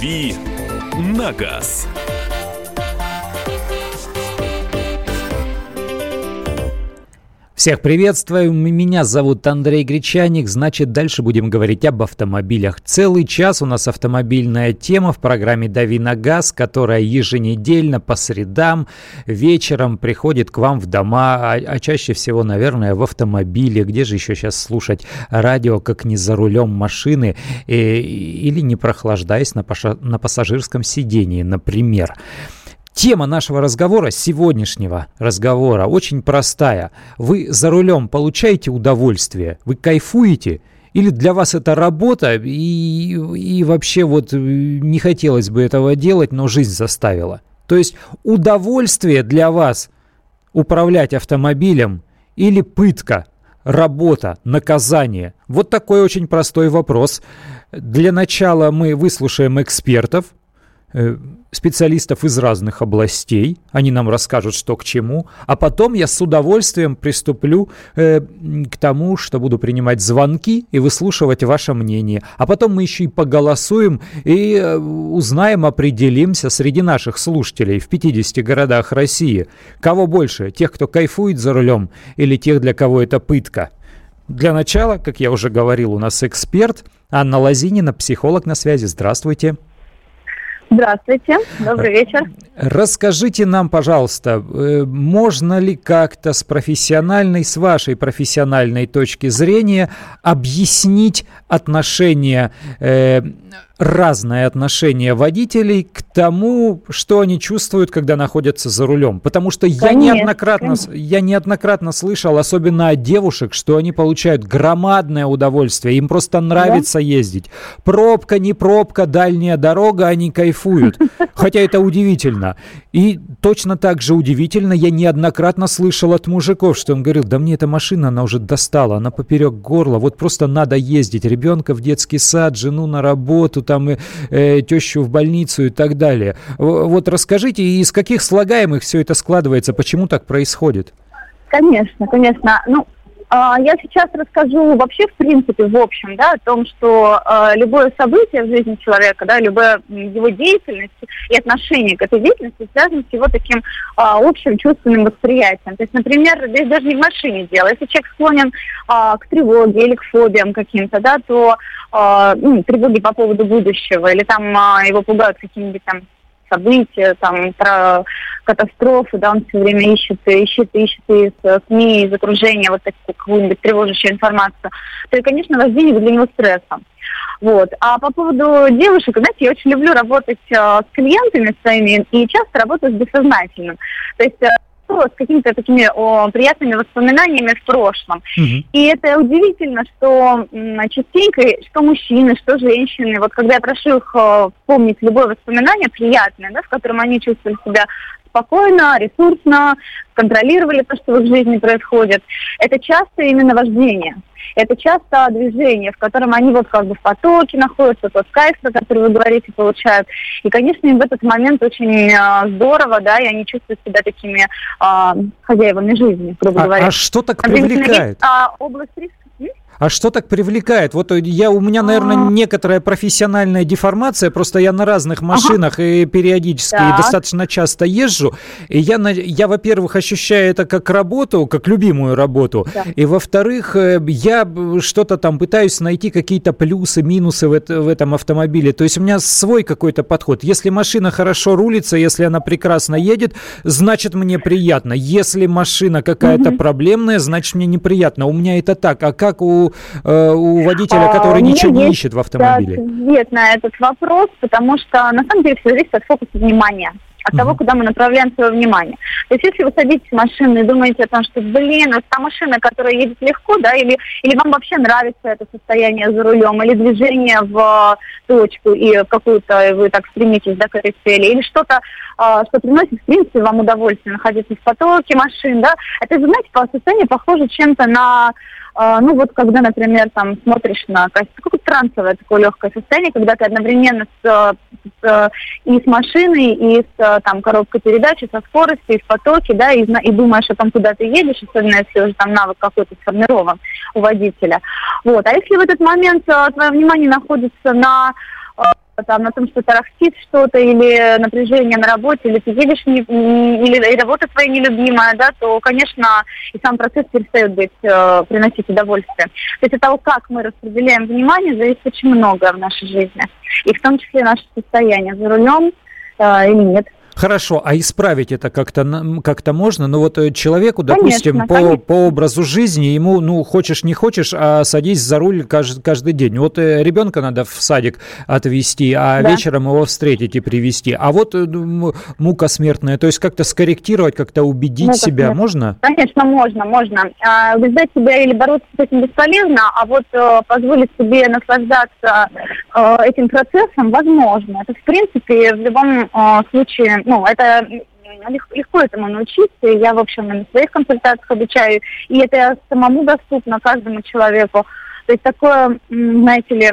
«Дави на газ». Всех приветствую, меня зовут Андрей Гречаник, значит дальше будем говорить об автомобилях. Целый час у нас автомобильная тема в программе «Дави на газ», которая еженедельно по средам вечером приходит к вам в дома, а, а чаще всего, наверное, в автомобиле. Где же еще сейчас слушать радио, как не за рулем машины э, или не прохлаждаясь на, паша- на пассажирском сидении, например. Тема нашего разговора, сегодняшнего разговора, очень простая. Вы за рулем получаете удовольствие? Вы кайфуете? Или для вас это работа, и, и вообще вот э, не хотелось бы этого делать, но жизнь заставила? То есть удовольствие для вас управлять автомобилем или пытка, работа, наказание? Вот такой очень простой вопрос. Для начала мы выслушаем экспертов, специалистов из разных областей. Они нам расскажут, что к чему. А потом я с удовольствием приступлю э, к тому, что буду принимать звонки и выслушивать ваше мнение. А потом мы еще и поголосуем и э, узнаем, определимся среди наших слушателей в 50 городах России. Кого больше? Тех, кто кайфует за рулем или тех, для кого это пытка? Для начала, как я уже говорил, у нас эксперт Анна Лазинина, психолог на связи. Здравствуйте. Здравствуйте, добрый вечер. Расскажите нам, пожалуйста, э, можно ли как-то с профессиональной, с вашей профессиональной точки зрения объяснить отношение э, разное отношение водителей к тому, что они чувствуют, когда находятся за рулем. Потому что конечно, я неоднократно, я неоднократно слышал, особенно от девушек, что они получают громадное удовольствие, им просто нравится да? ездить. Пробка, не пробка, дальняя дорога, они кайфуют. Хотя это удивительно. И точно так же удивительно, я неоднократно слышал от мужиков, что он говорил, да мне эта машина, она уже достала, она поперек горла, вот просто надо ездить. Ребенка в детский сад, жену на работу, там э, тещу в больницу и так далее. Вот расскажите, из каких слагаемых все это складывается, почему так происходит? Конечно, конечно. Ну, я сейчас расскажу вообще, в принципе, в общем, да, о том, что э, любое событие в жизни человека, да, любая его деятельность и отношение к этой деятельности связано с его таким э, общим чувственным восприятием. То есть, например, здесь даже не в машине дело. Если человек склонен э, к тревоге или к фобиям каким-то, да, то э, ну, тревоги по поводу будущего или там э, его пугают какими-нибудь там события, там, про катастрофы, да, он все время ищет, ищет, ищет из СМИ, из окружения вот такую какую-нибудь тревожащую информацию, то и, конечно, воздействие для него стрессом. Вот. А по поводу девушек, знаете, я очень люблю работать э, с клиентами своими и часто работаю с бессознательным. То есть э, с какими-то такими о, приятными воспоминаниями в прошлом. Угу. И это удивительно, что м, частенько, что мужчины, что женщины, вот когда я прошу их э, вспомнить любое воспоминание приятное, да, в котором они чувствовали себя спокойно, ресурсно, контролировали то, что в их жизни происходит. Это часто именно вождение. Это часто движение, в котором они вот как бы в потоке находятся, тот кайф, про который вы говорите, получают. И, конечно, им в этот момент очень э, здорово, да, и они чувствуют себя такими э, хозяевами жизни, грубо а, говоря. А что так привлекает? Есть, а, область риска а что так привлекает? Вот я, у меня, наверное, А-а-а. некоторая профессиональная деформация, просто я на разных машинах ага. и периодически, так. и достаточно часто езжу. И я, я, во-первых, ощущаю это как работу, как любимую работу. Да. И, во-вторых, э, я что-то там пытаюсь найти какие-то плюсы, минусы в, это, в этом автомобиле. То есть у меня свой какой-то подход. Если машина хорошо рулится, если она прекрасно едет, значит, мне приятно. Если машина какая-то угу. проблемная, значит, мне неприятно. У меня это так. А как у Э, у, водителя, а, который а, ничего не ищет в автомобиле? Ответ на этот вопрос, потому что на самом деле все зависит от фокуса внимания от того, куда мы направляем свое внимание. То есть если вы садитесь в машину и думаете о том, что, блин, это та машина, которая едет легко, да, или, или вам вообще нравится это состояние за рулем, или движение в точку и в какую-то вы так стремитесь да, к этой цели, или что-то, а, что приносит, в принципе, вам удовольствие находиться в потоке машин, да, это, знаете, по состоянию похоже чем-то на а, ну вот когда, например, там смотришь на какое-то трансовое такое легкое состояние, когда ты одновременно с, с, и с машиной, и с там коробкой передачи, со скоростью, и в потоке, да, и, и думаешь о том, куда ты едешь, особенно если уже там навык какой-то сформирован у водителя. Вот. А если в этот момент а, твое внимание находится на там на том, что тарахтит что-то, или напряжение на работе, или ты едешь, не, или работа твоя нелюбимая, да, то, конечно, и сам процесс перестает быть, э, приносить удовольствие. То есть от того, как мы распределяем внимание, зависит очень многое в нашей жизни. И в том числе наше состояние за рулем э, или нет. Хорошо, а исправить это как-то как можно? Ну вот э, человеку, допустим, конечно, по, конечно. по образу жизни, ему, ну, хочешь не хочешь, а садись за руль каждый, каждый день. Вот э, ребенка надо в садик отвезти, а да. вечером его встретить и привезти. А вот э, мука смертная, то есть как-то скорректировать, как-то убедить мука себя смертная. можно? Конечно, можно, можно. А, убеждать себя или бороться с этим бесполезно, а вот позволить себе наслаждаться этим процессом возможно. Это, в принципе, в любом случае ну, это легко, этому научиться. Я, в общем, на своих консультациях обучаю. И это самому доступно каждому человеку. То есть такое, знаете ли,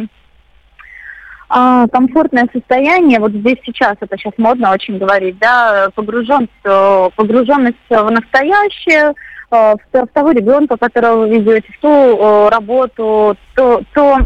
а, комфортное состояние, вот здесь сейчас, это сейчас модно очень говорить, да, погружен, погруженность в настоящее, а, в, в того ребенка, которого вы ведете, в ту работу, то, то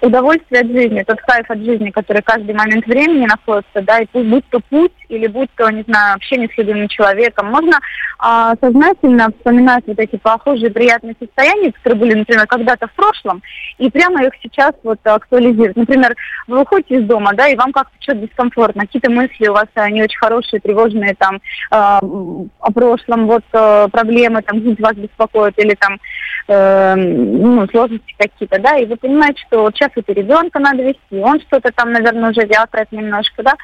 удовольствие от жизни, тот кайф от жизни, который каждый момент времени находится, да, и пусть будь то путь или будь то, не знаю, общение с любимым человеком, можно а, сознательно вспоминать вот эти похожие приятные состояния, которые были, например, когда-то в прошлом, и прямо их сейчас вот актуализировать. Например, вы выходите из дома, да, и вам как-то что-то дискомфортно, какие-то мысли у вас а, не очень хорошие, тревожные, там, а, о прошлом, вот а, проблемы, там, вас беспокоят, или там, э, ну, сложности какие-то, да, и вы понимаете, что вот сейчас это ребенка надо вести, он что-то там, наверное, уже вякает немножко, да,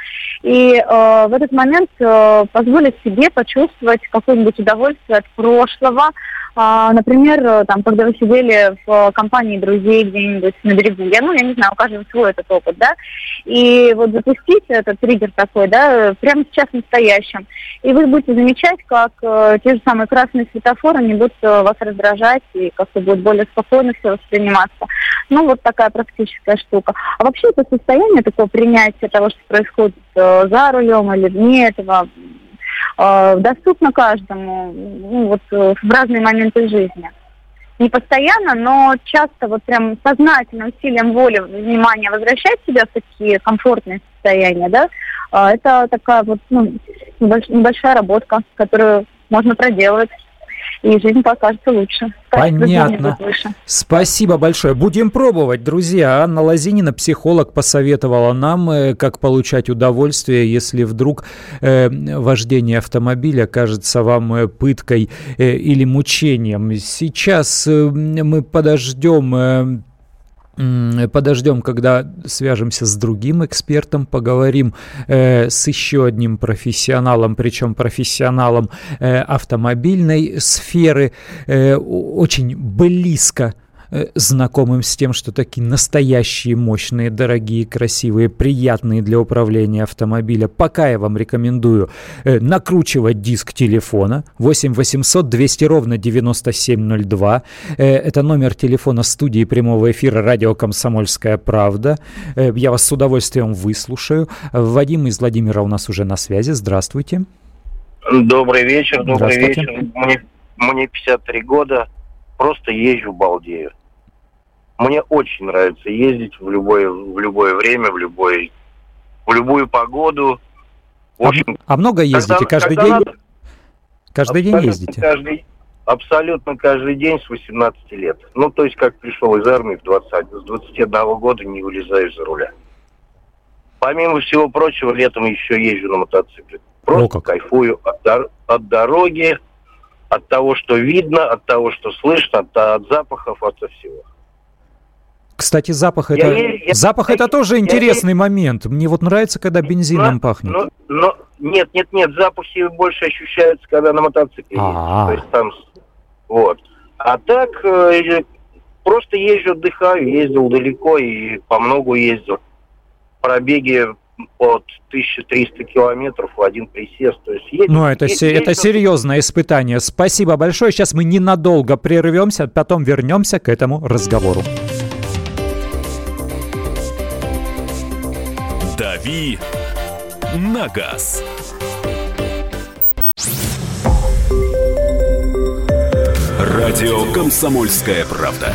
и э, в этот момент э, позволить себе почувствовать какое-нибудь удовольствие от прошлого, а, например, э, там, когда вы сидели в компании друзей где-нибудь на берегу, я, ну, я не знаю, у каждого свой этот опыт, да, и вот запустить этот триггер такой, да, прямо сейчас настоящем, и вы будете замечать, как э, те же самые красные светофоры не будут э, вас раздражать, и как-то будет более спокойно все восприниматься. Ну, вот такая практическая штука. А вообще это состояние такого принятия того, что происходит э, за рулем или вне этого, э, доступно каждому ну, вот, э, в разные моменты жизни. Не постоянно, но часто вот прям сознательным усилием воли, внимания возвращать себя в такие комфортные состояния, да, э, это такая вот ну, небольшая работка, которую можно проделывать и жизнь покажется лучше. Понятно. Спасибо большое. Будем пробовать, друзья. Анна Лазинина, психолог, посоветовала нам, э, как получать удовольствие, если вдруг э, вождение автомобиля кажется вам э, пыткой э, или мучением. Сейчас э, мы подождем... Э, Подождем, когда свяжемся с другим экспертом, поговорим э, с еще одним профессионалом, причем профессионалом э, автомобильной сферы, э, очень близко знакомым с тем, что такие настоящие, мощные, дорогие, красивые, приятные для управления автомобиля. Пока я вам рекомендую э, накручивать диск телефона 8 800 200 ровно 9702. Э, это номер телефона студии прямого эфира радио «Комсомольская правда». Я вас с удовольствием выслушаю. Вадим из Владимира у нас уже на связи. Здравствуйте. Добрый вечер, добрый вечер. Мне, мне 53 года. Просто езжу, балдею. Мне очень нравится ездить в любое, в любое время, в, любой, в любую погоду. В общем, а, а много ездите? Когда, каждый когда день? Надо, каждый день ездите? Каждый, абсолютно каждый день с 18 лет. Ну, то есть, как пришел из армии в 20, с 21 года не вылезаю за руля. Помимо всего прочего, летом еще езжу на мотоцикле. Просто кайфую от, от дороги, от того, что видно, от того, что слышно, от, от запахов, от всего. Кстати, запах это я, запах я, это тоже я, интересный я, момент. Мне вот нравится, когда бензином но, пахнет. Но, но нет, нет, нет, запахи больше ощущаются, когда на мотоцикле А-а-а. То есть там вот. А так э, просто езжу, отдыхаю, ездил далеко и по многу ездил. Пробеги от 1300 километров в один присест. То есть едет, ну, это, едет, се- это серьезное испытание. Спасибо большое. Сейчас мы ненадолго прервемся, потом вернемся к этому разговору. «Дави на газ». Радио «Комсомольская правда».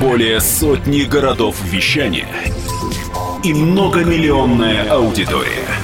Более сотни городов вещания – и многомиллионная аудитория.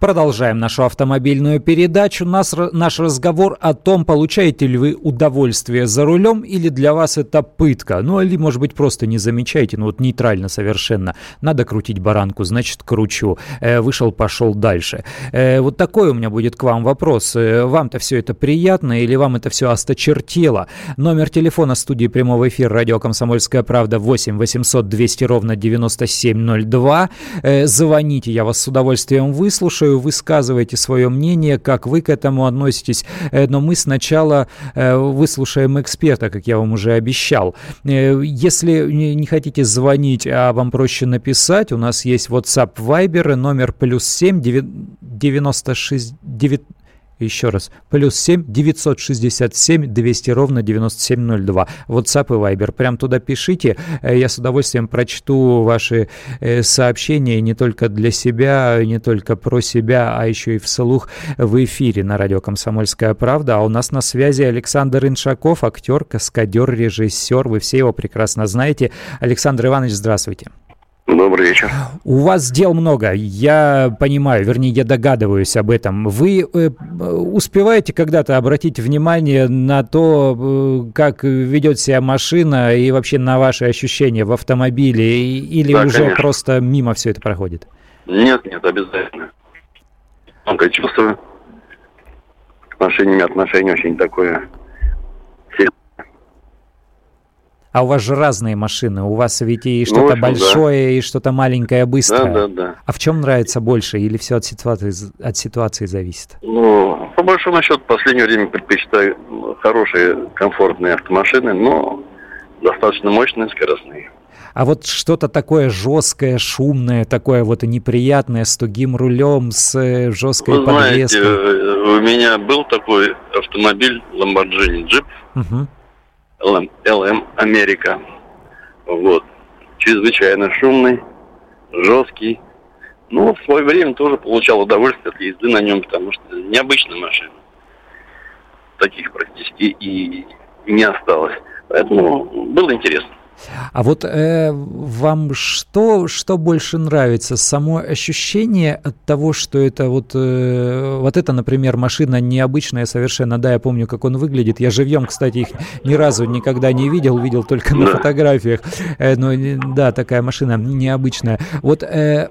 Продолжаем нашу автомобильную передачу. Нас, наш разговор о том, получаете ли вы удовольствие за рулем или для вас это пытка. Ну, или, может быть, просто не замечаете, ну вот нейтрально совершенно. Надо крутить баранку, значит, кручу. Э, вышел, пошел дальше. Э, вот такой у меня будет к вам вопрос. Э, вам-то все это приятно или вам это все осточертело? Номер телефона студии прямого эфира радио «Комсомольская правда» 8 800 200 ровно 9702. Э, звоните, я вас с удовольствием выслушаю слушаю, высказывайте свое мнение, как вы к этому относитесь. Э, но мы сначала э, выслушаем эксперта, как я вам уже обещал. Э, если не хотите звонить, а вам проще написать, у нас есть WhatsApp Viber, номер плюс 7 96 9 еще раз. Плюс 7 967 200 ровно 9702. WhatsApp и Viber. Прям туда пишите. Э, я с удовольствием прочту ваши э, сообщения не только для себя, не только про себя, а еще и вслух в эфире на радио «Комсомольская правда». А у нас на связи Александр Иншаков, актер, каскадер, режиссер. Вы все его прекрасно знаете. Александр Иванович, здравствуйте. Добрый вечер. У вас дел много, я понимаю, вернее, я догадываюсь об этом. Вы э, успеваете когда-то обратить внимание на то, э, как ведет себя машина и вообще на ваши ощущения в автомобиле, или да, уже конечно. просто мимо все это проходит? Нет, нет, обязательно. Много чувствую. К машине отношение очень такое А у вас же разные машины. У вас ведь и что-то ну, большое, да. и что-то маленькое, быстрое. Да, да, да. А в чем нравится больше? Или все от ситуации, от ситуации зависит? Ну, по большому счету, в последнее время предпочитаю хорошие, комфортные автомашины, но достаточно мощные, скоростные. А вот что-то такое жесткое, шумное, такое вот неприятное, с тугим рулем, с э, жесткой Вы подвеской. Знаете, э, у меня был такой автомобиль Lamborghini Jeep. Угу. LM Америка. Вот. Чрезвычайно шумный, жесткий. Ну, в свое время тоже получал удовольствие от езды на нем, потому что необычная машина. Таких практически и не осталось. Поэтому было интересно. А вот э, вам что, что больше нравится? Само ощущение от того, что это вот, э, вот это, например, машина необычная совершенно, да, я помню, как он выглядит. Я живьем, кстати, их ни разу никогда не видел, видел только на фотографиях. Э, но да, такая машина необычная. Вот э,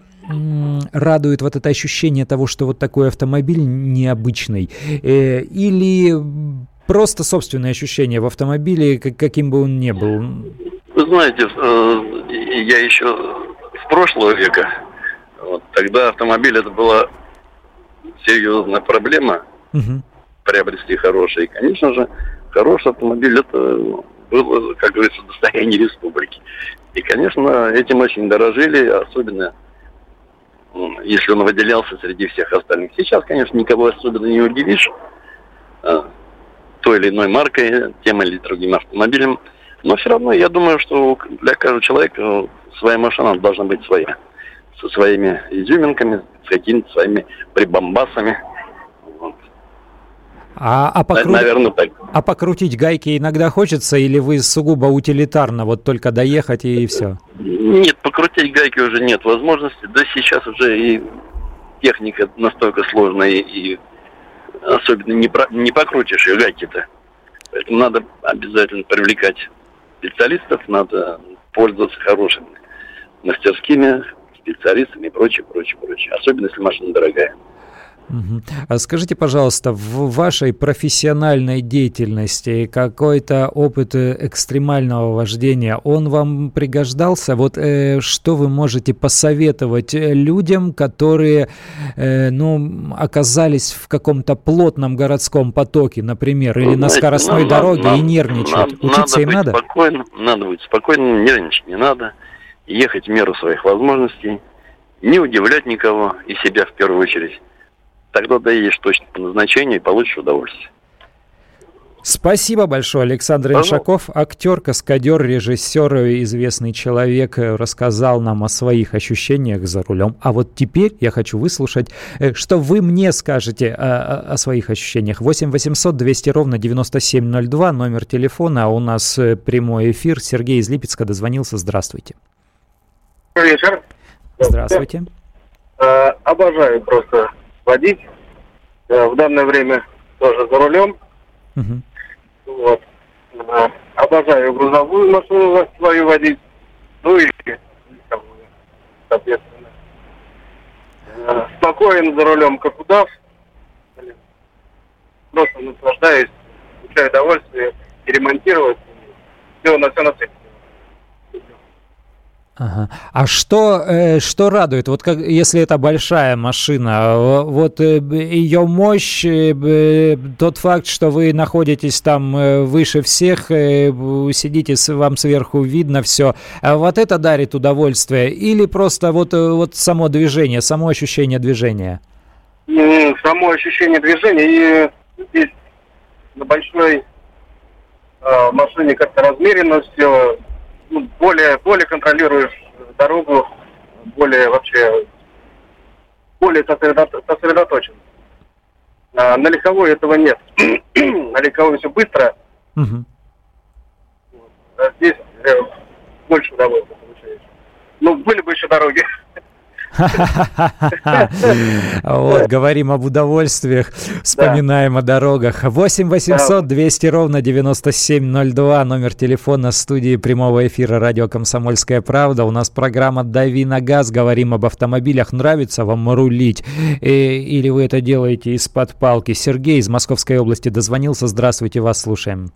радует вот это ощущение того, что вот такой автомобиль необычный? Э, или просто собственное ощущение в автомобиле, каким бы он ни был? Знаете, э, я еще с прошлого века, вот, тогда автомобиль это была серьезная проблема, угу. приобрести хороший. И, конечно же, хороший автомобиль это было, как говорится, достояние республики. И, конечно, этим очень дорожили, особенно если он выделялся среди всех остальных. Сейчас, конечно, никого особенно не удивишь а, той или иной маркой, тем или другим автомобилем. Но все равно я думаю, что для каждого человека своя машина должна быть своя. Со своими изюминками, с какими-то своими прибамбасами. Вот. А, а, покру... Наверное, так. а покрутить гайки иногда хочется, или вы сугубо утилитарно, вот только доехать и, и все? Нет, покрутить гайки уже нет возможности. Да сейчас уже и техника настолько сложная, и особенно не, про... не покрутишь ее гайки-то. Поэтому надо обязательно привлекать специалистов, надо пользоваться хорошими мастерскими специалистами и прочее, прочее, прочее. Особенно, если машина дорогая. А скажите, пожалуйста, в вашей профессиональной деятельности какой-то опыт э, экстремального вождения, он вам пригождался? Вот э, что вы можете посоветовать э, людям, которые, э, ну, оказались в каком-то плотном городском потоке, например, или ну, на скоростной надо, дороге надо, и нервничают? Надо, Учиться надо им надо? Спокойно, надо быть спокойным, нервничать не надо. ехать в меру своих возможностей, не удивлять никого и себя в первую очередь. Тогда доедешь точно по назначению и получишь удовольствие. Спасибо большое, Александр Иншаков, актер, каскадер, режиссер, известный человек, э, рассказал нам о своих ощущениях за рулем. А вот теперь я хочу выслушать, э, что вы мне скажете о, о своих ощущениях. 8 800 200 ровно 9702, номер телефона, а у нас э, прямой эфир. Сергей из Липецка дозвонился. Здравствуйте. Добрый вечер. Здравствуйте. обожаю просто водить. в данное время тоже за рулем. Угу. Вот. Обожаю грузовую машину свою водить. Ну и соответственно. Спокоен за рулем, как удав. Просто наслаждаюсь, получаю удовольствие и ремонтировать. Все на все на свете. Ага. А что, э, что радует? Вот как, если это большая машина, вот э, ее мощь, э, тот факт, что вы находитесь там э, выше всех, э, сидите, вам сверху видно все, а вот это дарит удовольствие? Или просто вот, э, вот само движение, само ощущение движения? Само ощущение движения и здесь на большой э, машине как-то размеренно все, ну, более, более контролируешь дорогу, более вообще, более сосредоточен. А на легковой этого нет. на легковой все быстро. Угу. А здесь э, больше удовольствия получаешь. Ну, были бы еще дороги. Вот, говорим об удовольствиях, вспоминаем о дорогах. 8 800 200 ровно 9702, номер телефона студии прямого эфира радио «Комсомольская правда». У нас программа «Дави на газ», говорим об автомобилях. Нравится вам рулить? Э, или вы это делаете из-под палки? Сергей из Московской области дозвонился. Здравствуйте, вас слушаем.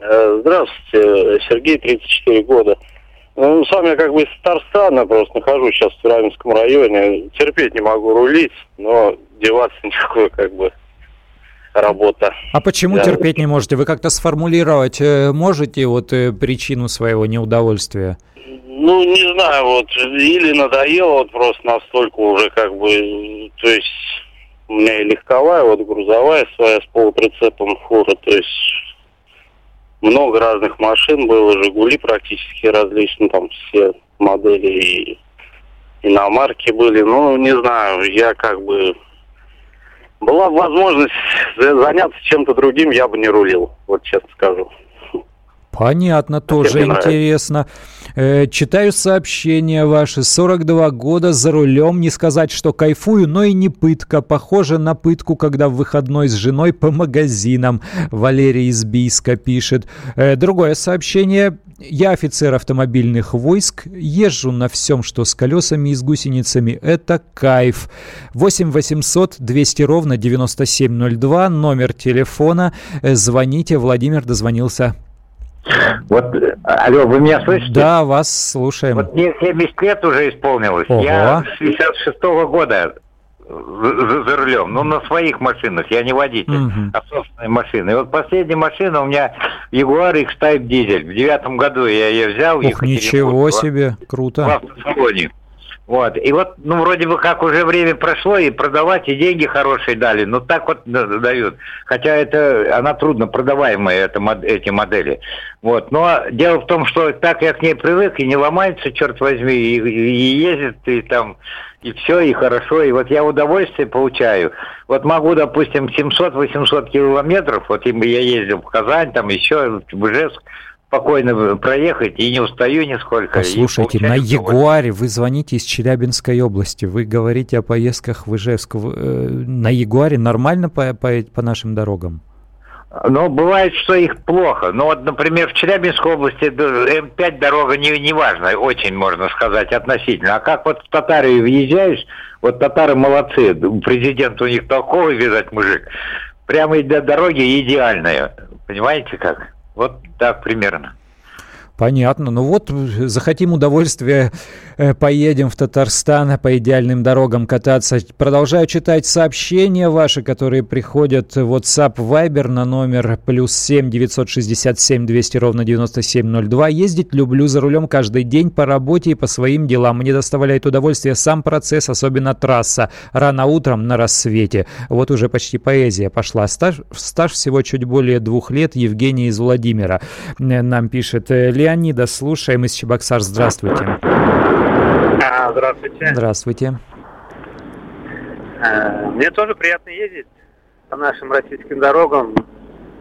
Э, здравствуйте, Сергей, 34 года. Ну, сам я как бы из Татарстана просто нахожусь сейчас в Раменском районе. Терпеть не могу рулить, но деваться никакой как бы работа. А почему да. терпеть не можете? Вы как-то сформулировать э, можете вот э, причину своего неудовольствия? Ну, не знаю, вот, или надоело вот просто настолько уже как бы, то есть у меня и легковая, вот грузовая своя с полуприцепом фура, то есть много разных машин было, Жигули практически различные, там все модели и иномарки были. Ну, не знаю, я как бы... Была возможность заняться чем-то другим, я бы не рулил, вот честно скажу. Понятно, тоже интересно. Э, читаю сообщения ваши. 42 года за рулем. Не сказать, что кайфую, но и не пытка. Похоже на пытку, когда в выходной с женой по магазинам. Валерий из Бийска пишет. Э, другое сообщение. Я офицер автомобильных войск. Езжу на всем, что с колесами и с гусеницами. Это кайф. 8 800 200 ровно 9702. Номер телефона. Э, звоните. Владимир дозвонился вот, алло, вы меня слышите? Да, вас слушаем. Вот мне 70 лет уже исполнилось. Ого. Я с 66 -го года за, за рулем, ну, на своих машинах, я не водитель, угу. а собственные машины. И вот последняя машина у меня Jaguar X-Type дизель. В девятом году я ее взял. Ух, ничего себе, круто. В автосалоне. Вот. И вот, ну, вроде бы как уже время прошло, и продавать, и деньги хорошие дали. Ну, так вот дают. Хотя это, она трудно продаваемая, это, эти модели. Вот. Но дело в том, что так я к ней привык, и не ломается, черт возьми, и, и ездит, и там, и все, и хорошо. И вот я удовольствие получаю. Вот могу, допустим, 700-800 километров, вот я ездил в Казань, там еще, в Ижевск, спокойно проехать и не устаю нисколько. Слушайте, на Ягуаре вы звоните из Челябинской области, вы говорите о поездках в Ижевск. Э, на Ягуаре нормально по, по, по нашим дорогам? Но бывает, что их плохо. Ну вот, например, в Челябинской области М5 дорога не, не важна, очень можно сказать относительно. А как вот в Татарию въезжаешь, вот татары молодцы, президент у них толковый, видать, мужик. Прямо для дороги идеальная. Понимаете как? Вот так примерно. Понятно. Ну вот, захотим удовольствия, э, поедем в Татарстан по идеальным дорогам кататься. Продолжаю читать сообщения ваши, которые приходят в WhatsApp Viber на номер плюс 7 967 200 ровно 9702. Ездить люблю за рулем каждый день по работе и по своим делам. Мне доставляет удовольствие сам процесс, особенно трасса. Рано утром на рассвете. Вот уже почти поэзия пошла. Стаж, стаж всего чуть более двух лет. Евгений из Владимира э, нам пишет. Лев Леонида слушаем из Чебоксар. Здравствуйте. А, здравствуйте. Здравствуйте. А, мне тоже приятно ездить по нашим российским дорогам.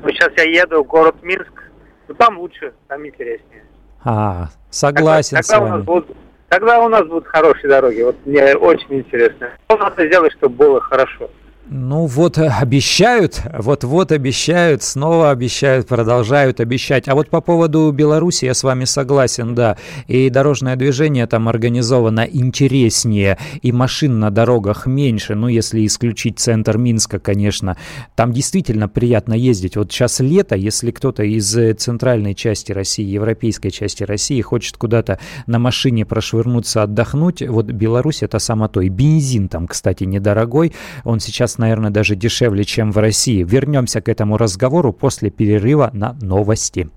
Ну, сейчас я еду в город Минск. Ну, там лучше, там интереснее. А, согласен когда с вами. У нас будут, когда у нас будут хорошие дороги? Вот мне очень интересно. Что надо сделать, чтобы было хорошо? Ну вот э, обещают, вот-вот обещают, снова обещают, продолжают обещать. А вот по поводу Беларуси я с вами согласен, да. И дорожное движение там организовано интереснее, и машин на дорогах меньше, ну если исключить центр Минска, конечно. Там действительно приятно ездить. Вот сейчас лето, если кто-то из э, центральной части России, европейской части России хочет куда-то на машине прошвырнуться, отдохнуть, вот Беларусь это само то. И бензин там, кстати, недорогой, он сейчас наверное, даже дешевле, чем в России. Вернемся к этому разговору после перерыва на новости.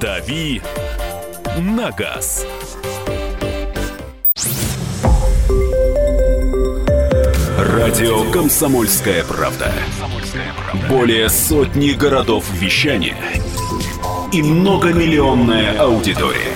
«Дави на газ». Радио «Комсомольская правда». Более сотни городов вещания и многомиллионная аудитория.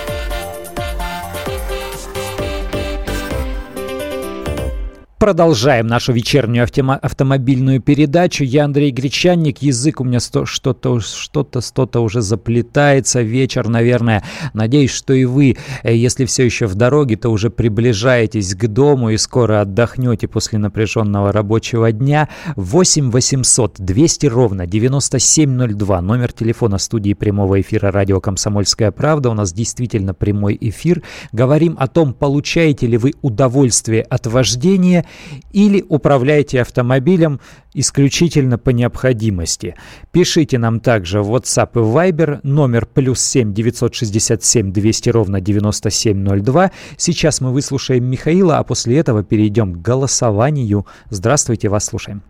Продолжаем нашу вечернюю автомобильную передачу. Я Андрей Гречанник. Язык у меня что-то, что-то, что-то уже заплетается. Вечер, наверное. Надеюсь, что и вы, э, если все еще в дороге, то уже приближаетесь к дому и скоро отдохнете после напряженного рабочего дня. 8 800 200 ровно 9702. Номер телефона студии прямого эфира радио «Комсомольская правда». У нас действительно прямой эфир. Говорим о том, получаете ли вы удовольствие от вождения или управляйте автомобилем исключительно по необходимости. Пишите нам также в WhatsApp и Viber номер плюс 7 967 200 ровно 9702. Сейчас мы выслушаем Михаила, а после этого перейдем к голосованию. Здравствуйте, вас слушаем.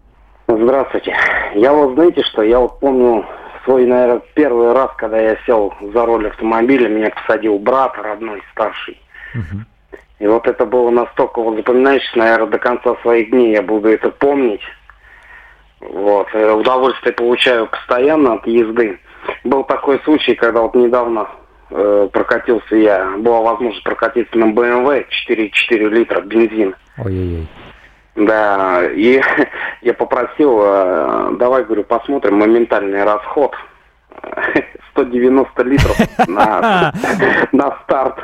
Здравствуйте. Я вот знаете, что я вот помню свой, наверное, первый раз, когда я сел за руль автомобиля, меня посадил брат родной, старший. Угу. И вот это было настолько вот запоминающееся, наверное, до конца своих дней я буду это помнить. Вот. Э, удовольствие получаю постоянно от езды. Был такой случай, когда вот недавно э, прокатился я, была возможность прокатиться на BMW 4,4 литра бензин. Ой-ой-ой. Да, и я попросил, э, давай, говорю, посмотрим моментальный расход. 190 литров на, на старт.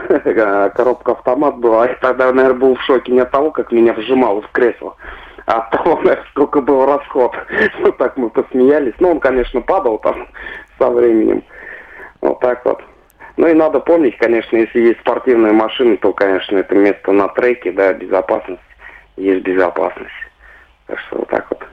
Коробка автомат была. Я тогда, наверное, был в шоке не от того, как меня вжимало в кресло, а от того, сколько был расход. Вот так мы посмеялись. Ну, он, конечно, падал там со временем. Вот так вот. Ну и надо помнить, конечно, если есть спортивные машины, то, конечно, это место на треке, да, безопасность. Есть безопасность. Так что вот так вот.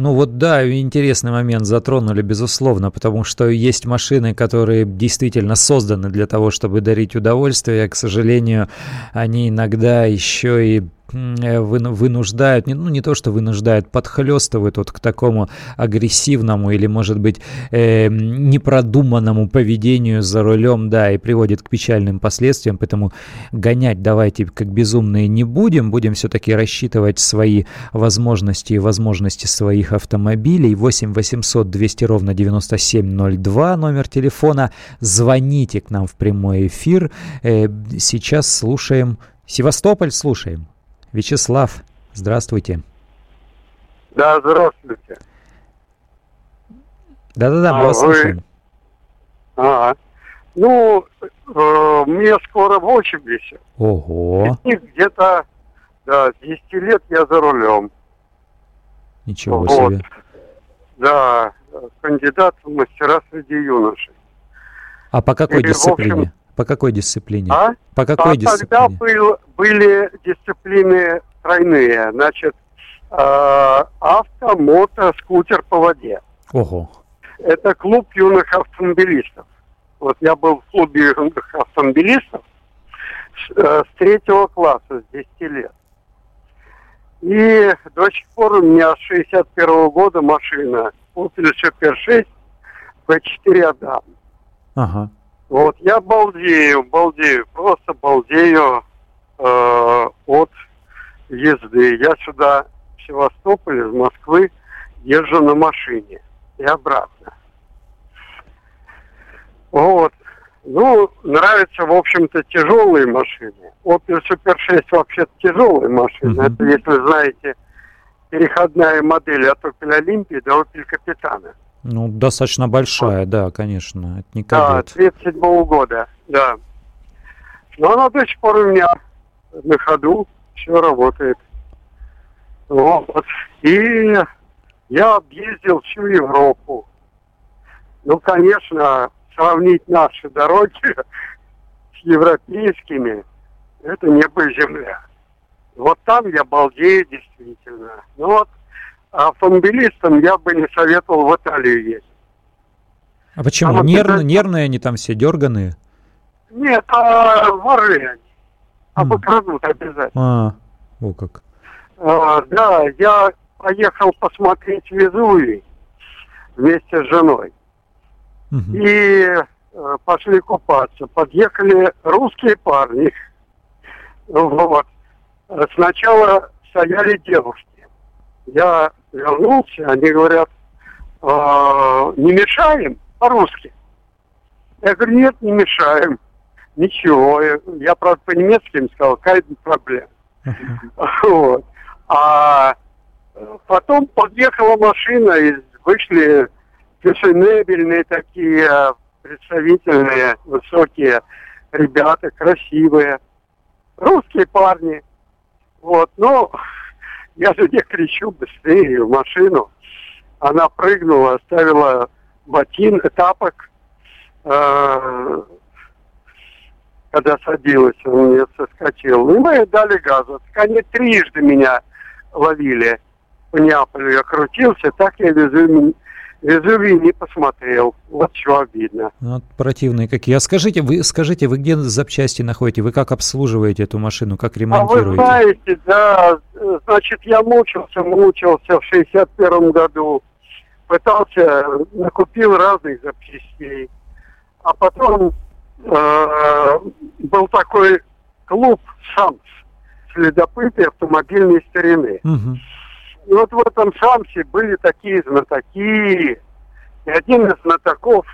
Ну вот да, интересный момент затронули, безусловно, потому что есть машины, которые действительно созданы для того, чтобы дарить удовольствие, к сожалению, они иногда еще и вынуждают, ну не то что вынуждают, подхлестывают вот к такому агрессивному или, может быть, э, непродуманному поведению за рулем, да, и приводит к печальным последствиям, поэтому гонять давайте как безумные не будем, будем все-таки рассчитывать свои возможности и возможности своих автомобилей. 8 800 200 ровно 9702 номер телефона. Звоните к нам в прямой эфир. Э, сейчас слушаем Севастополь, слушаем. Вячеслав, здравствуйте. Да, здравствуйте. Да-да-да, мы а, вас вы... слушаем. А, Ну, э, мне скоро 80. Ого. И где-то да, с 10 лет я за рулем. Ничего вот. себе. Да, кандидат в мастера среди юношей. А по какой Или, дисциплине? По какой дисциплине? А? По какой а дисциплине? Тогда был, были дисциплины тройные. Значит, э, авто, мото, скутер по воде. Ого. Это клуб юных автомобилистов. Вот я был в клубе юных автомобилистов с, э, с третьего класса, с 10 лет. И до сих пор у меня с 61 -го года машина Opel Super 6 V4 Адам. Ага. Вот, я балдею, балдею, просто балдею э, от езды. Я сюда, в Севастополь, из Москвы, езжу на машине и обратно. Вот. Ну, нравятся, в общем-то, тяжелые машины. Opel Super 6 вообще тяжелая машина. Mm-hmm. Это, если знаете, переходная модель от Opel Olympia до Opel Капитана. Ну, достаточно большая, вот. да, конечно. Это не Да, 37 года, да. Но она до сих пор у меня на ходу, все работает. Вот. И я объездил всю Европу. Ну, конечно, сравнить наши дороги с европейскими, это небо и земля. Вот там я балдею действительно. Ну вот автомобилистам я бы не советовал в Италию ездить. А почему? А Нерв... это... Нервные они там все, дерганые? Нет, а воры они. Обокрадут mm. обязательно. А, о как. А, да, я поехал посмотреть Везувий вместе с женой. Угу. И э, пошли купаться. Подъехали русские парни. Вот. Сначала стояли девушки. Я вернулся, они говорят, э, не мешаем по-русски. Я говорю, нет, не мешаем. Ничего. Я, правда, по-немецки им сказал, какая проблема. Вот. А потом подъехала машина, и вышли фешенебельные такие э, представительные, высокие ребята, красивые. Русские парни. Вот, ну, я же не кричу быстрее в машину. Она прыгнула, оставила ботин, тапок, э, когда садилась, он мне соскочил. И мы дали газу. Они трижды меня ловили по Неаполю. Я крутился, так я везу Везувий не посмотрел. Вот что обидно. Вот противные какие. А скажите, вы скажите, вы где запчасти находите? Вы как обслуживаете эту машину? Как ремонтируете? А вы знаете, да, значит, я мучился, мучился в 61 году. Пытался, накупил разных запчастей. А потом э, был такой клуб САМС, следопыты автомобильной старины. Угу. Вот в этом шансе были такие знатоки. И один из знатоков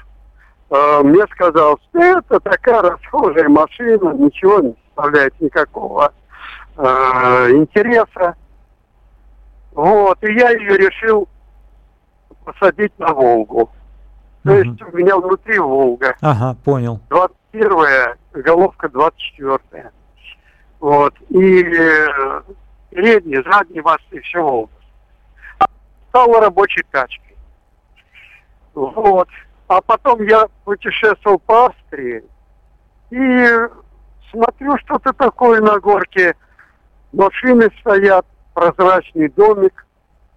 э, мне сказал, что это такая расхожая машина, ничего не составляет никакого э, интереса. Вот, и я ее решил посадить на Волгу. То угу. есть у меня внутри Волга. Ага, понял. 21-я, головка 24-я. Вот. И э, передний, задний и все Волга стала рабочей тачкой. Вот. А потом я путешествовал по Австрии и смотрю, что-то такое на горке. Машины стоят, прозрачный домик.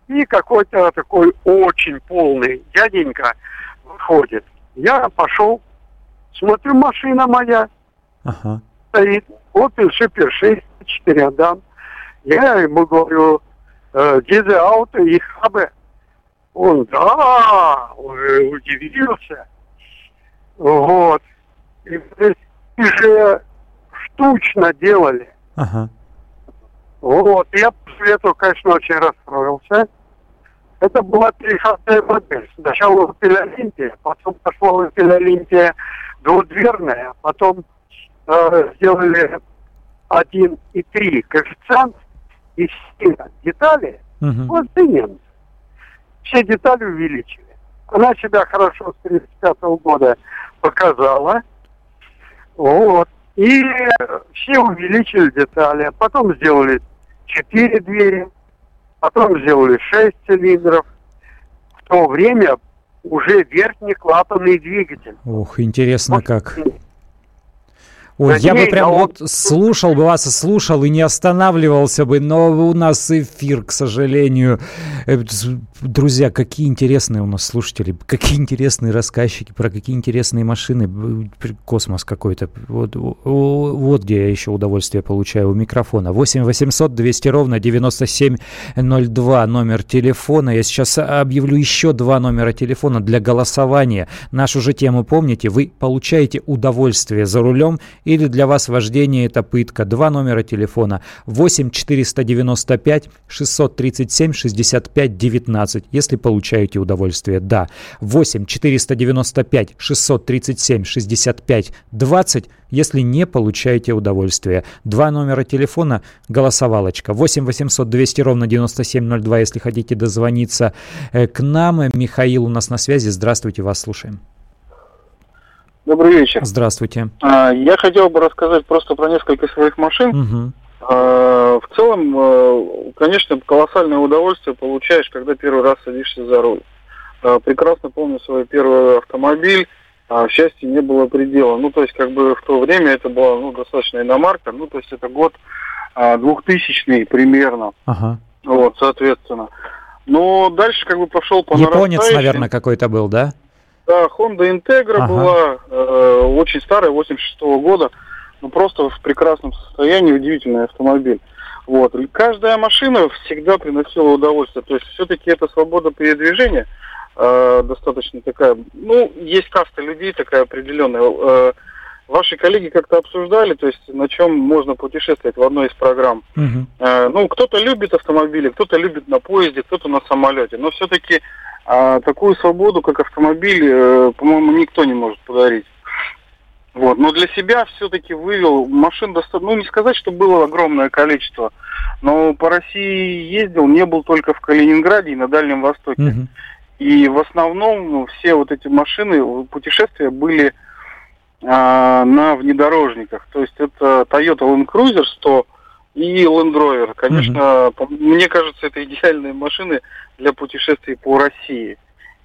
И какой-то такой очень полный дяденька выходит. Я пошел, смотрю, машина моя ага. стоит. Opel Super 6, 4 Адам. Я ему говорю, э, diese Auto, ich habe. Он, да, удивился. Вот. И, и же штучно делали. Ага. Вот. Я после этого, конечно, очень расстроился. Это была переходная модель. Сначала Олимпия, потом пошла Opel Олимпия двухдверная, потом э, сделали один и три коэффициент, и все детали угу. вот немцы. Все детали увеличили. Она себя хорошо с 1935 года показала. Вот. И все увеличили детали. А потом сделали 4 двери, потом сделали 6 цилиндров. В то время уже верхнеклапанный двигатель. Ох, интересно вот. как. Ой, я бы прям вот слушал бы вас, слушал и не останавливался бы, но у нас эфир, к сожалению. Э, друзья, какие интересные у нас слушатели, какие интересные рассказчики, про какие интересные машины. Космос какой-то. Вот, вот где я еще удовольствие получаю у микрофона. 8 800 200 ровно 9702 номер телефона. Я сейчас объявлю еще два номера телефона для голосования. Нашу же тему помните, вы получаете удовольствие за рулем или для вас вождение это пытка. Два номера телефона 8 495 637 65 19, если получаете удовольствие. Да, 8 495 637 65 20, если не получаете удовольствие. Два номера телефона, голосовалочка 8 800 200 ровно 9702, если хотите дозвониться э, к нам. Михаил у нас на связи. Здравствуйте, вас слушаем. Добрый вечер. Здравствуйте. А, я хотел бы рассказать просто про несколько своих машин. Угу. В целом, э, конечно, колоссальное удовольствие получаешь, когда первый раз садишься за руль. А, прекрасно помню свой первый автомобиль. А счастья не было предела. Ну, то есть, как бы в то время это была ну, достаточно иномарка. Ну, то есть, это год 2000 примерно. Ага. Вот, соответственно. Но дальше как бы пошел по Японец, наверное, какой-то был, да? Да, Honda Integra ага. была э, очень старая, 86 -го года, ну просто в прекрасном состоянии, удивительный автомобиль. Вот. каждая машина всегда приносила удовольствие. То есть все-таки это свобода передвижения э, достаточно такая. Ну, есть каста людей такая определенная. Э, ваши коллеги как-то обсуждали, то есть на чем можно путешествовать в одной из программ. Uh-huh. Э, ну, кто-то любит автомобили, кто-то любит на поезде, кто-то на самолете. Но все-таки а такую свободу, как автомобиль, э, по-моему, никто не может подарить. Вот. Но для себя все-таки вывел машин достаточно, ну не сказать, что было огромное количество, но по России ездил, не был только в Калининграде и на Дальнем Востоке. Угу. И в основном ну, все вот эти машины, путешествия были а, на внедорожниках. То есть это Toyota Land Cruiser 100 и Land Rover. Конечно, угу. мне кажется, это идеальные машины для путешествий по России.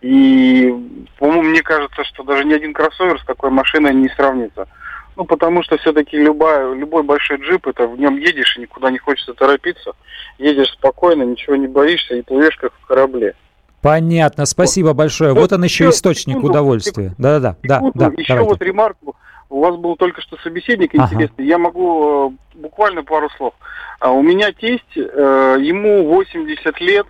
И, по-моему, мне кажется, что даже ни один кроссовер с такой машиной не сравнится. Ну, потому что все-таки любая, любой большой джип, это в нем едешь и никуда не хочется торопиться. Едешь спокойно, ничего не боишься и плывешь как в корабле. Понятно, спасибо вот. большое. Вот, вот он еще источник секунду, удовольствия. Да-да-да. Да, да, еще давайте. вот ремарку. У вас был только что собеседник интересный. Ага. Я могу э, буквально пару слов. А у меня тесть, э, ему 80 лет,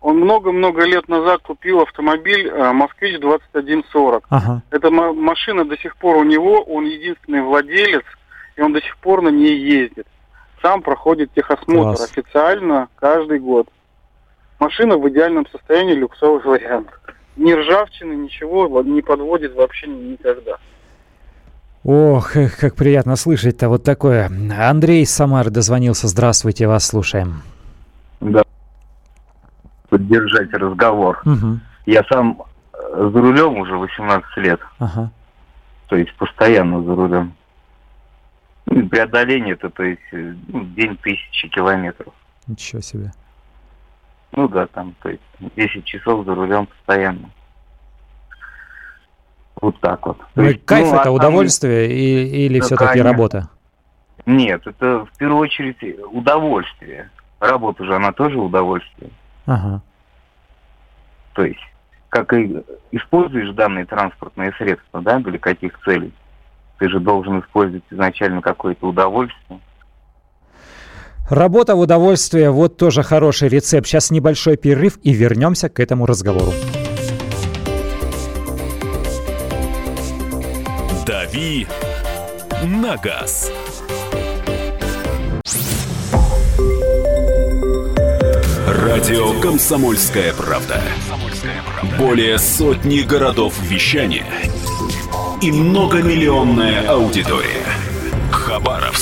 он много-много лет назад купил автомобиль э, «Москвич 2140». Ага. Эта машина до сих пор у него, он единственный владелец, и он до сих пор на ней ездит. Сам проходит техосмотр Класс. официально каждый год. Машина в идеальном состоянии, люксовый вариант. Ни ржавчины, ничего не подводит вообще никогда. Ох, как приятно слышать-то вот такое. Андрей Самар дозвонился. Здравствуйте, вас слушаем. Да поддержать разговор. Угу. Я сам э, за рулем уже 18 лет. Ага. То есть постоянно за рулем. Ну, преодоление это, то есть, э, ну, день тысячи километров. Ничего себе. Ну да, там, то есть, 10 часов за рулем постоянно. Вот так вот. Ну, есть, кайф ну, это а удовольствие там... и, или да, все-таки работа? Нет, это в первую очередь удовольствие. Работа же, она тоже удовольствие. Ага. То есть, как и используешь данные транспортные средства, да, для каких целей, ты же должен использовать изначально какое-то удовольствие. Работа в удовольствие, вот тоже хороший рецепт. Сейчас небольшой перерыв и вернемся к этому разговору. «Дави на газ». Радио «Комсомольская правда». Более сотни городов вещания и многомиллионная аудитория. Хабаровск.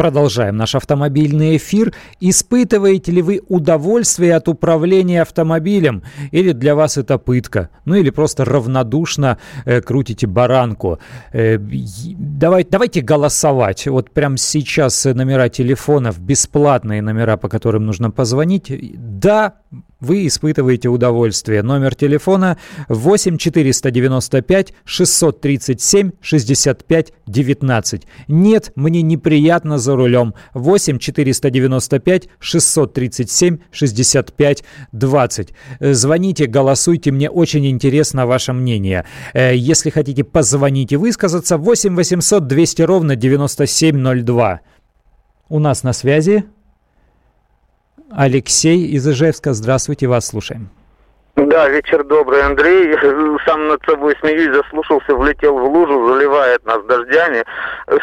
Продолжаем наш автомобильный эфир. Испытываете ли вы удовольствие от управления автомобилем? Или для вас это пытка? Ну или просто равнодушно э, крутите баранку? Э, давай, давайте голосовать. Вот прямо сейчас номера телефонов, бесплатные номера, по которым нужно позвонить. Да, вы испытываете удовольствие. Номер телефона 8 495 637 65 19. Нет, мне неприятно за рулем. 8 495 637 65 20. Звоните, голосуйте, мне очень интересно ваше мнение. Э, если хотите позвонить и высказаться, 8 800 200 ровно 9702. У нас на связи Алексей из Ижевска. Здравствуйте, вас слушаем. Да, вечер добрый, Андрей. Сам над собой смеюсь, заслушался, влетел в лужу, заливает нас дождями.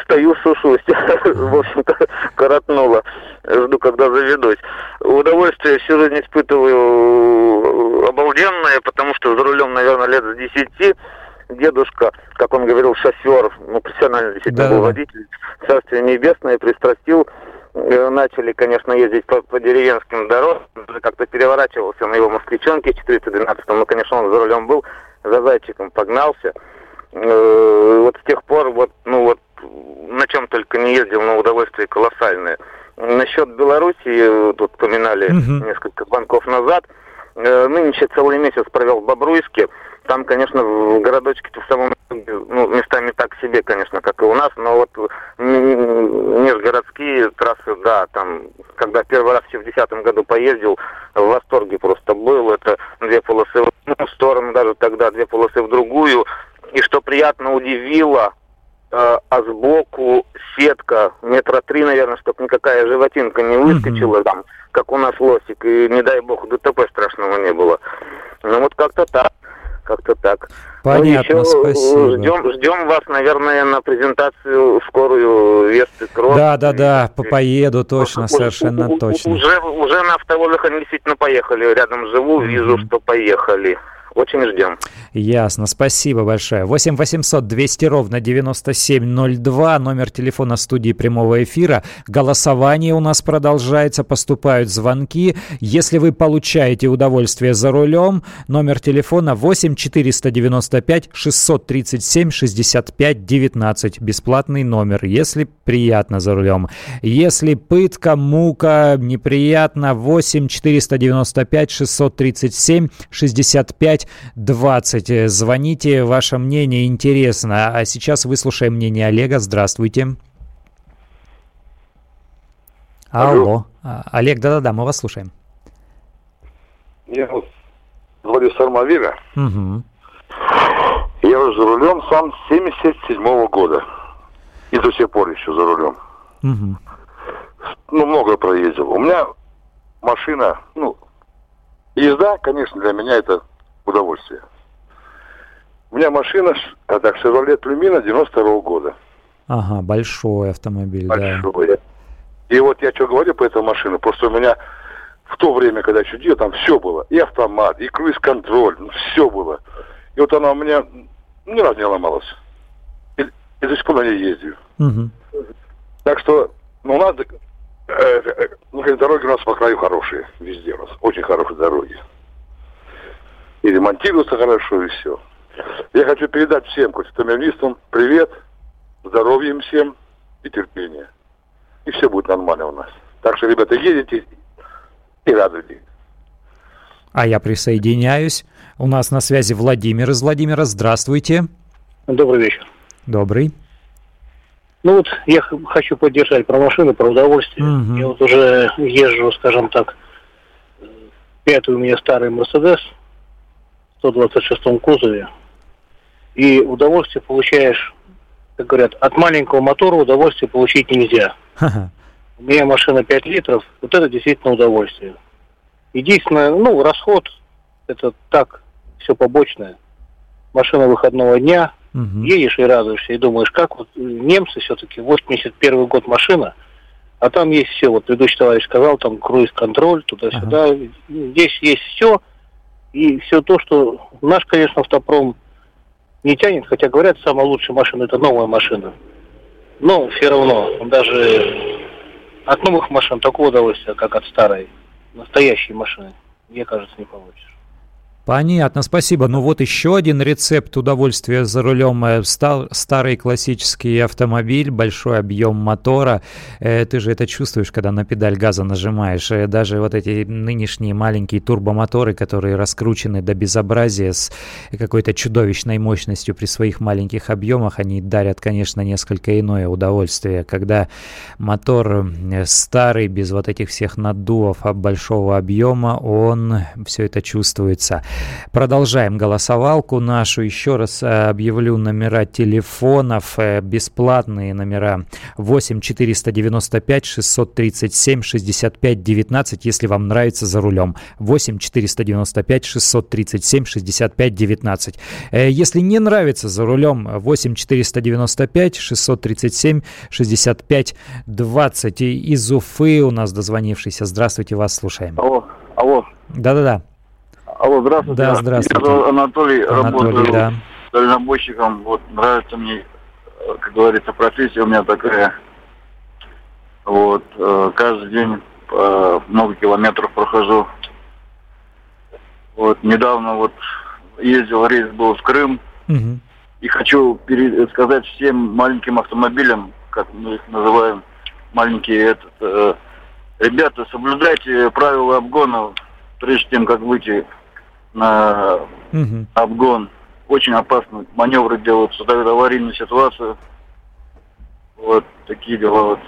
Стою, сушусь. В общем-то, коротнуло. Жду, когда заведусь. Удовольствие всю жизнь испытываю обалденное, потому что за рулем, наверное, лет с десяти дедушка, как он говорил, шофер, ну, профессиональный действительно да, был водитель, царствие небесное, пристрастил Э, начали, конечно, ездить по, по деревенским дорогам, как-то переворачивался на его москвичонке 412 ну, конечно, он за рулем был, за зайчиком погнался. Э, вот с тех пор, вот, ну вот, на чем только не ездил, но удовольствие колоссальное. Насчет Белоруссии, тут поминали угу. несколько банков назад, э, нынче целый месяц провел в Бобруйске, там, конечно, в городочке-то в самом ну, местами так себе, конечно, как и у нас, но вот межгородские трассы, да, там, когда первый раз еще в 2010 году поездил, в восторге просто был. Это две полосы в одну сторону, даже тогда две полосы в другую. И что приятно удивило, э, а сбоку сетка метра три, наверное, чтобы никакая животинка не выскочила mm-hmm. там, как у нас лосик, и не дай бог ДТП страшного не было. Ну вот как-то так. Как-то так. Понятно, ну, еще спасибо. Ждем, ждем вас, наверное, на презентацию скорую Весты Кросс. Да, да, да, поеду точно, у, совершенно у, точно. Уже, уже на автовозах они действительно поехали. Рядом живу, вижу, что поехали. Очень ждем. Ясно, спасибо большое. 8 800 200 ровно 9702, номер телефона студии прямого эфира. Голосование у нас продолжается, поступают звонки. Если вы получаете удовольствие за рулем, номер телефона 8 495 637 65 19. Бесплатный номер, если приятно за рулем. Если пытка, мука, неприятно, 8 495 637 65 20. Звоните, ваше мнение интересно. А сейчас выслушаем мнение Олега. Здравствуйте. Алло. Алло. А, Олег, да-да-да, мы вас слушаем. Я вот звоню с Армавира. Угу. Я уже за рулем сам с 77 -го года. И до сих пор еще за рулем. Угу. Ну, много проездил. У меня машина, ну, езда, конечно, для меня это удовольствие. У меня машина, а так, Chevrolet Lumina 92 -го года. Ага, большой автомобиль, большой. да. И вот я что говорю по этой машине, просто у меня в то время, когда я чудил, там все было. И автомат, и круиз-контроль, ну, все было. И вот она у меня ни разу не ломалась. И, и до сих пор на ней ездил. Угу. Так что, ну, у нас, э, э, ну, дороги у нас по краю хорошие, везде у нас, очень хорошие дороги и ремонтируется хорошо, и все. Я хочу передать всем автомобилистам привет, здоровья им всем и терпения. И все будет нормально у нас. Так что, ребята, едете и радуйтесь. А я присоединяюсь. У нас на связи Владимир из Владимира. Здравствуйте. Добрый вечер. Добрый. Ну вот я хочу поддержать про машины, про удовольствие. Угу. Я вот уже езжу, скажем так, пятый у меня старый Мерседес, 126 кузове. И удовольствие получаешь, как говорят, от маленького мотора удовольствие получить нельзя. У меня машина 5 литров, вот это действительно удовольствие. Единственное, ну, расход, это так, все побочное. Машина выходного дня, угу. едешь и радуешься, и думаешь, как вот немцы все-таки, 81 год машина, а там есть все, вот предыдущий товарищ сказал, там круиз-контроль, туда-сюда. Ага. Здесь есть все, и все то, что наш, конечно, автопром не тянет, хотя говорят, самая лучшая машина это новая машина. Но все равно, даже от новых машин такого удовольствия, как от старой, настоящей машины, мне кажется, не получишь. Понятно, спасибо. Ну вот еще один рецепт удовольствия за рулем. Э, стар, старый классический автомобиль, большой объем мотора. Э, ты же это чувствуешь, когда на педаль газа нажимаешь. Э, даже вот эти нынешние маленькие турбомоторы, которые раскручены до безобразия с какой-то чудовищной мощностью при своих маленьких объемах, они дарят, конечно, несколько иное удовольствие. Когда мотор старый, без вот этих всех наддувов большого объема, он все это чувствуется. Продолжаем голосовалку нашу. Еще раз э, объявлю номера телефонов. Э, бесплатные номера 8 495 637 65 19, если вам нравится за рулем. 8 495 637 65 19. Если не нравится за рулем, 8 495 637 65 20. Из Уфы у нас дозвонившийся. Здравствуйте, вас слушаем. Алло, алло. Да-да-да. Алло, здравствуйте. Да, здравствуйте. Меня зовут Анатолий, Анатолий работаю да. дальнобойщиком. Вот нравится мне, э, как говорится, профессия у меня такая. Вот, э, каждый день э, много километров прохожу. Вот, недавно вот ездил, рейс был в Крым. Угу. И хочу сказать всем маленьким автомобилям, как мы их называем, маленькие, этот, э, ребята, соблюдайте правила обгона, прежде чем как выйти на угу. обгон. Очень опасно. Маневры делают, создают аварийную ситуацию. Вот такие дела вот.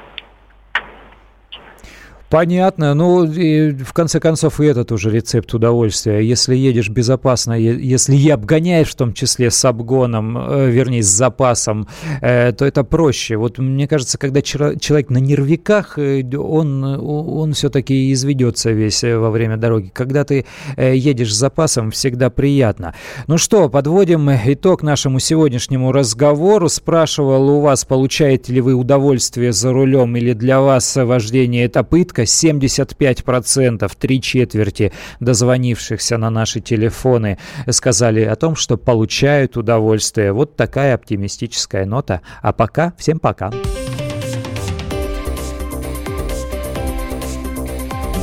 Понятно. Ну, и в конце концов, и этот уже рецепт удовольствия. Если едешь безопасно, если и обгоняешь в том числе с обгоном, э, вернее, с запасом, э, то это проще. Вот мне кажется, когда человек на нервиках, э, он, он все-таки изведется весь во время дороги. Когда ты едешь с запасом, всегда приятно. Ну что, подводим итог нашему сегодняшнему разговору. Спрашивал у вас, получаете ли вы удовольствие за рулем или для вас вождение это пытка? Редко 75%, три четверти дозвонившихся на наши телефоны сказали о том, что получают удовольствие. Вот такая оптимистическая нота. А пока, всем пока.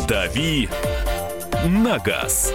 «Дави на газ».